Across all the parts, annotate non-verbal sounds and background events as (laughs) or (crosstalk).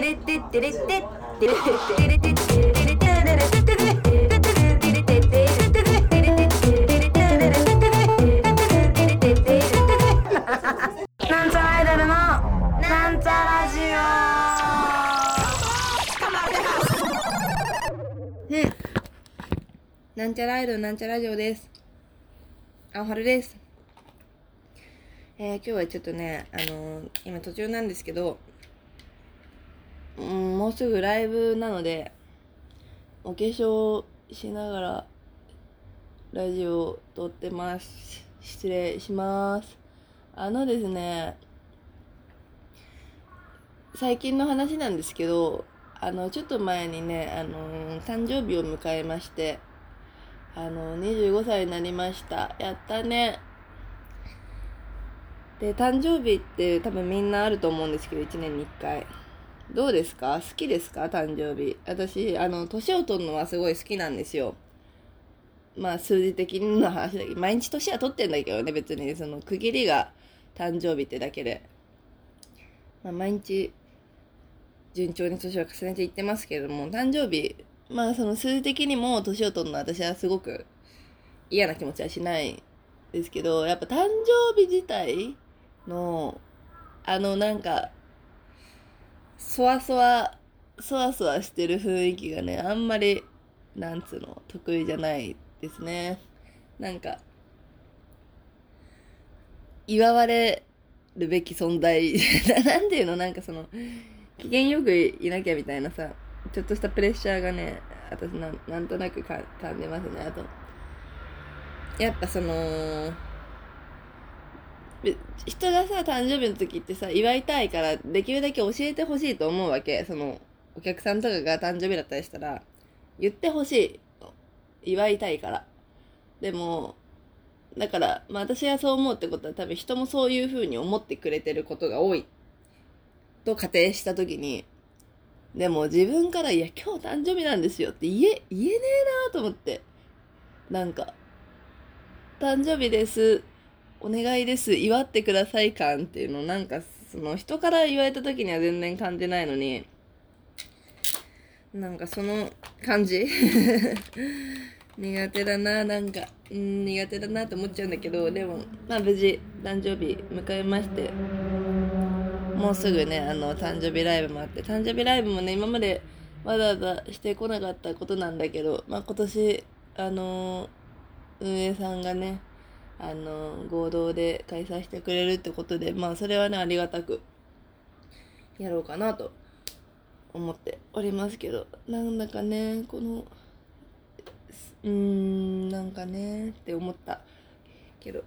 なんちゃらアイドルのなんちゃラジオうんなんちゃらアイドルなんちゃラジオです。あおはるです。えー、今日はちょっとねあのー、今途中なんですけどうんもうすぐライブなのでお化粧しながらラジオを撮ってます。失礼します。あのですね最近の話なんですけどあのちょっと前にねあの誕生日を迎えましてあの25歳になりました。やったね。で誕生日って多分みんなあると思うんですけど1年に1回。どうですか？好きですか？誕生日。私あの年を取るのはすごい好きなんですよ。まあ数字的な話だけ毎日年は取ってんだけどね別に。その区切りが誕生日ってだけで、まあ、毎日順調に年を重ねていってますけれども誕生日まあその数字的にも年を取るのは私はすごく嫌な気持ちはしないですけどやっぱ誕生日自体のあのなんかそわそわそわそわしてる雰囲気がねあんまりなんつうの得意じゃないですね。なんか祝われるべき存在。(laughs) なんていうのなんかその機嫌よくいなきゃみたいなさちょっとしたプレッシャーがね私ななんとなく感じますね。あとやっぱその人がさ誕生日の時ってさ祝いたいからできるだけ教えてほしいと思うわけ。そのお客さんとかが誕生日だったりしたら言ってほしい。祝いたいから。でもだから、まあ私はそう思うってことは多分人もそういう風に思ってくれてることが多い。と仮定した時に、でも自分から、いや、今日誕生日なんですよって言え、言えねえなと思って。なんか、誕生日です。お願いです。祝ってください感っていうのなんか、その人から言われた時には全然感じないのに、なんかその感じ？(laughs) 苦手だな、なんか。うん苦手だなって思っちゃうんだけどでもまあ無事誕生日迎えましてもうすぐねあの誕生日ライブもあって誕生日ライブもね今までわざわざしてこなかったことなんだけど、まあ、今年あの運営さんがねあの合同で開催してくれるってことでまあそれはねありがたくやろうかなと思っておりますけどなんだかねこのうーんなんかねって思ったけど。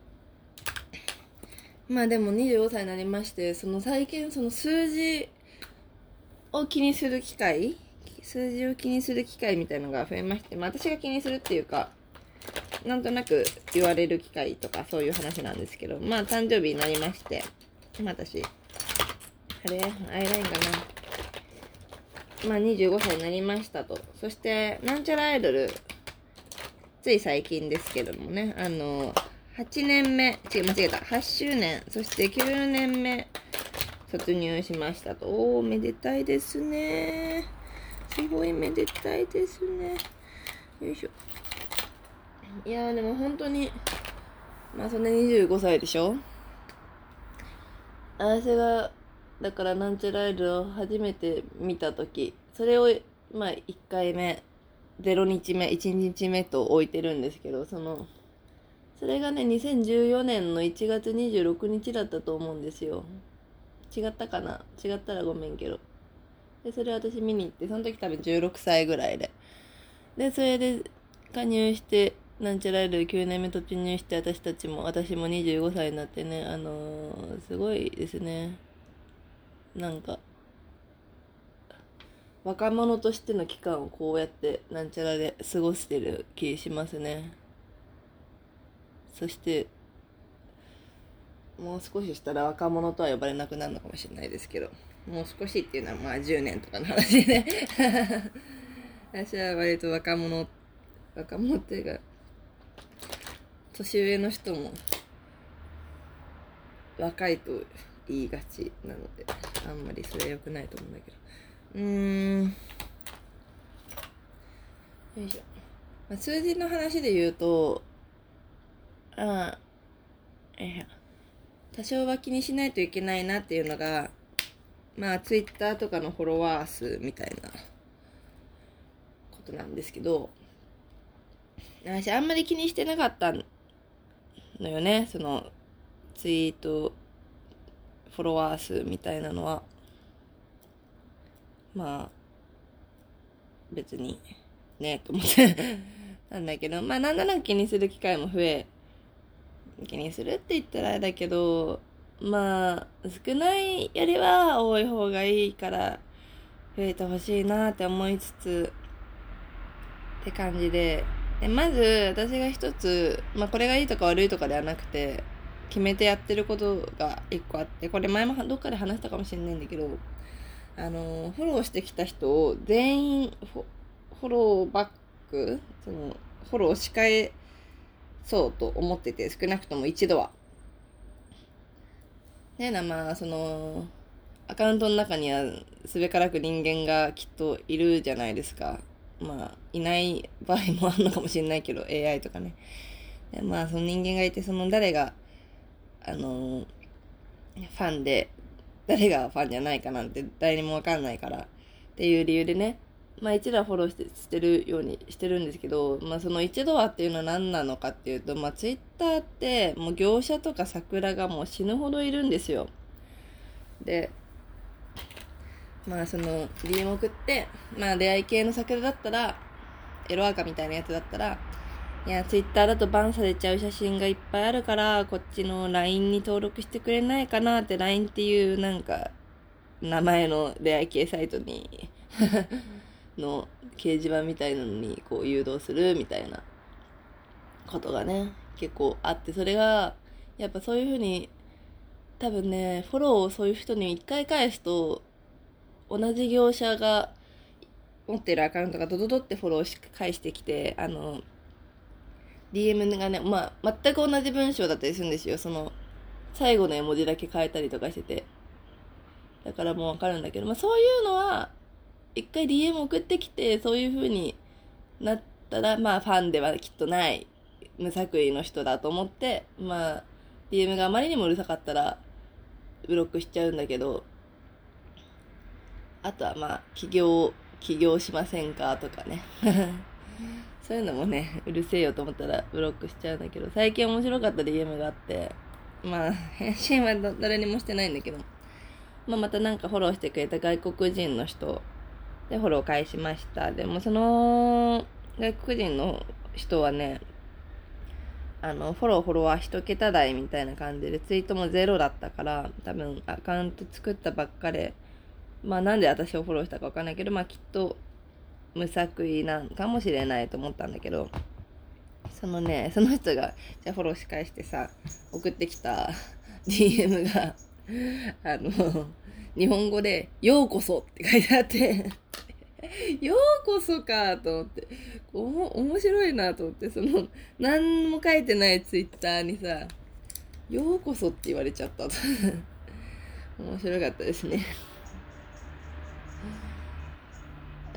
まあでも25歳になりましてその最近その数字を気にする機会数字を気にする機会みたいのが増えまして、まあ、私が気にするっていうかなんとなく言われる機会とかそういう話なんですけどまあ誕生日になりまして私あれ？アイラインかな？まあ25歳になりましたとそしてなんちゃらアイドルつい最近ですけどもね、あの、8年目、違う、間違えた、8周年、そして9年目、突入しましたと。おー、めでたいですね。すごいめでたいですね。よいしょ。いやー、でも本当に、まあそんな25歳でしょ？私が、だからなんちゃらイルを初めて見たとき、それを、まあ1回目、0日目、1日目と置いてるんですけど、その、それがね、2014年の1月26日だったと思うんですよ。違ったかな？違ったらごめんけど。で、それ私見に行って、その時多分16歳ぐらいで。で、それで加入して、なんちゃらアイドル9年目突入して、私たちも、私も25歳になってね、あのー、すごいですね。なんか、若者としての期間をこうやってなんちゃらで過ごしてる気しますねそしてもう少ししたら若者とは呼ばれなくなるのかもしれないですけどもう少しっていうのはまあ10年とかの話で (laughs) 私は割と若者若者っていうか年上の人も若いと言いがちなのであんまりそれは良くないと思うんだけど。うーん。よいしょ、まあ、数字の話で言うとあえ多少は気にしないといけないなっていうのがまあツイッターとかのフォロワー数みたいなことなんですけど私あんまり気にしてなかったんのよね。そのツイートフォロワー数みたいなのは。まあ別にねと思って。(laughs) なんだけど。まあなんだなく気にする機会も増え気にするって言ったらあれだけどまあ少ないよりは多い方がいいから増えてほしいなって思いつつって感じで。でまず私が一つ、まあ、これがいいとか悪いとかではなくて決めてやってることが一個あってこれ前もどっかで話したかもしれないんだけどあのフォローしてきた人を全員フォローバックそのフォローし返そうと思ってて少なくとも一度は。ねなまあそのアカウントの中にはすべからく人間がきっといるじゃないですか。まあ、いない場合もあるのかもしれないけど、AI とかね。でまあ、その人間がいて、その誰が、あのファンで、誰がファンじゃないかなんて誰にもわかんないからっていう理由でね、まあ一度はフォローしてしてるようにしてるんですけど、まあその一度はっていうのは何なのかっていうと、まあツイッターってもう業者とか桜がもう死ぬほどいるんですよ。で、まあその DM 送って、まあ出会い系の桜だったら、エロアカみたいなやつだったら、いや、ツイッターだとバンされちゃう写真がいっぱいあるから、こっちの LINE に登録してくれないかなって LINE っていうなんか、名前の出会い系サイトに (laughs) の掲示板みたいなのにこう誘導するみたいなことがね、結構あって、それが、やっぱそういうふうに、多分ね、フォローをそういう人に一回返すと、同じ業者が持ってるアカウントがドドドってフォローし返してきて、あの、DM がね、まあ、全く同じ文章だったりするんですよ。その、最後の絵文字だけ変えたりとかしてて。だからもうわかるんだけど、まあそういうのは、一回 DM 送ってきて、そういう風になったら、まあファンではきっとない、無作為の人だと思って、まあ、DM があまりにもうるさかったら、ブロックしちゃうんだけど、あとはまあ、起業、起業しませんかとかね。(laughs) そういうのもね、うるせえよと思ったらブロックしちゃうんだけど、最近面白かった DM があって、まあ、返信は誰にもしてないんだけど、まあまたなんかフォローしてくれた外国人の人でフォロー返しました。でもその外国人の人はね、あの、フォロー、フォロワー一桁台みたいな感じで、ツイートもゼロだったから、多分アカウント作ったばっかで、まあなんで私をフォローしたかわかんないけど、まあきっと無作為なんかもしれないと思ったんだけど、そのね、その人が、じゃフォローし返してさ、送ってきた DM が、あの、日本語で、ようこそって書いてあってようこそかと思って、おも、面白いなと思って、その、何も書いてないツイッターにさ、ようこそって言われちゃったと。面白かったですね。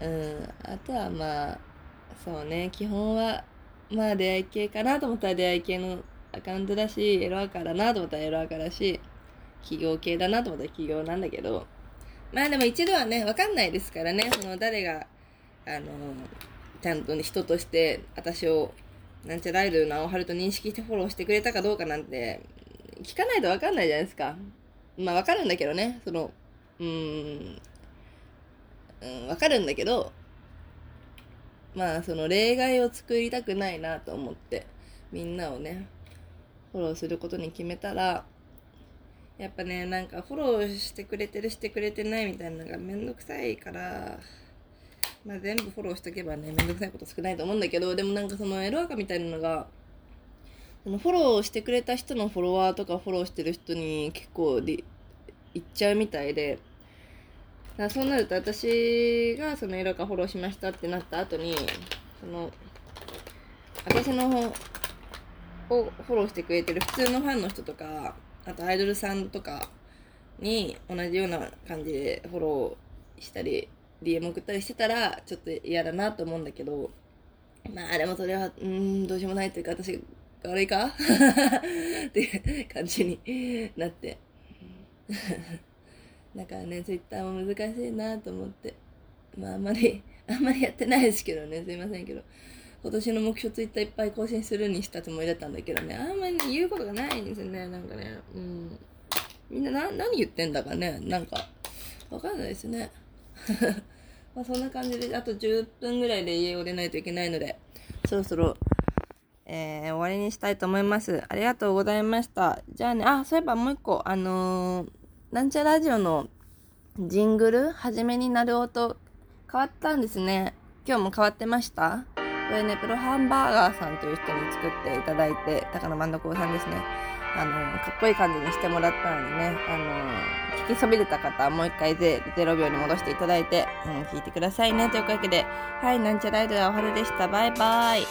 うん、あとはまあ、そうね、基本は、まあ出会い系かなと思ったら出会い系のアカウントだし、エロアカだなと思ったらエロアカだし、企業系だなと思ったら企業なんだけど、まあでも一度はね、わかんないですからね、その誰が、あの、ちゃんと、ね、人として私を、なんちゃらアイドルの青春と認識してフォローしてくれたかどうかなんて、聞かないとわかんないじゃないですか。まあわかるんだけどね、その、うん、うん、わかるんだけど、まあその例外を作りたくないなと思って、みんなをね、フォローすることに決めたら、やっぱね、なんかフォローしてくれてるしてくれてないみたいなのがめんどくさいから、まあ全部フォローしとけばね、めんどくさいこと少ないと思うんだけど、でもなんかそのエロアカみたいなのが、そのフォローしてくれた人のフォロワーとかフォローしてる人に結構いっちゃうみたいで、だそうなると私がそのエロカフォローしましたってなった後に、その、私のをフォローしてくれてる普通のファンの人とか、あとアイドルさんとかに同じような感じでフォローしたり DM 送ったりしてたらちょっと嫌だなと思うんだけどまあでもそれはうんどうしようもないというか私が悪いか？(laughs) っていう感じになって。だからね Twitter も難しいなと思って。まああんまり (laughs) あんまりやってないですけどね。すいませんけど。今年の目標ツイッターいっぱい更新するにしたつもりだったんだけどね。あんまり言うことがないんですよね。なんかね。うん。みんなな何言ってんだかね。なんかわかんないですね。(laughs) まあそんな感じであと10分ぐらいで家を出ないといけないのでそろそろえー、終わりにしたいと思います。ありがとうございました。じゃあね、あ、そういえばもう一個、あのー、なんちゃラジオのジングル、はじめになる音、変わったんですね。今日も変わってました？これね、プロハンバーガーさんという人に作っていただいて、高野万子さんですね。あの、かっこいい感じにしてもらったのでね、あの、聞きそびれた方はもう一回で0秒に戻していただいて、うん、聞いてくださいね。というわけで、はい、なんちゃらアイドルはおはるでした。バイバイ。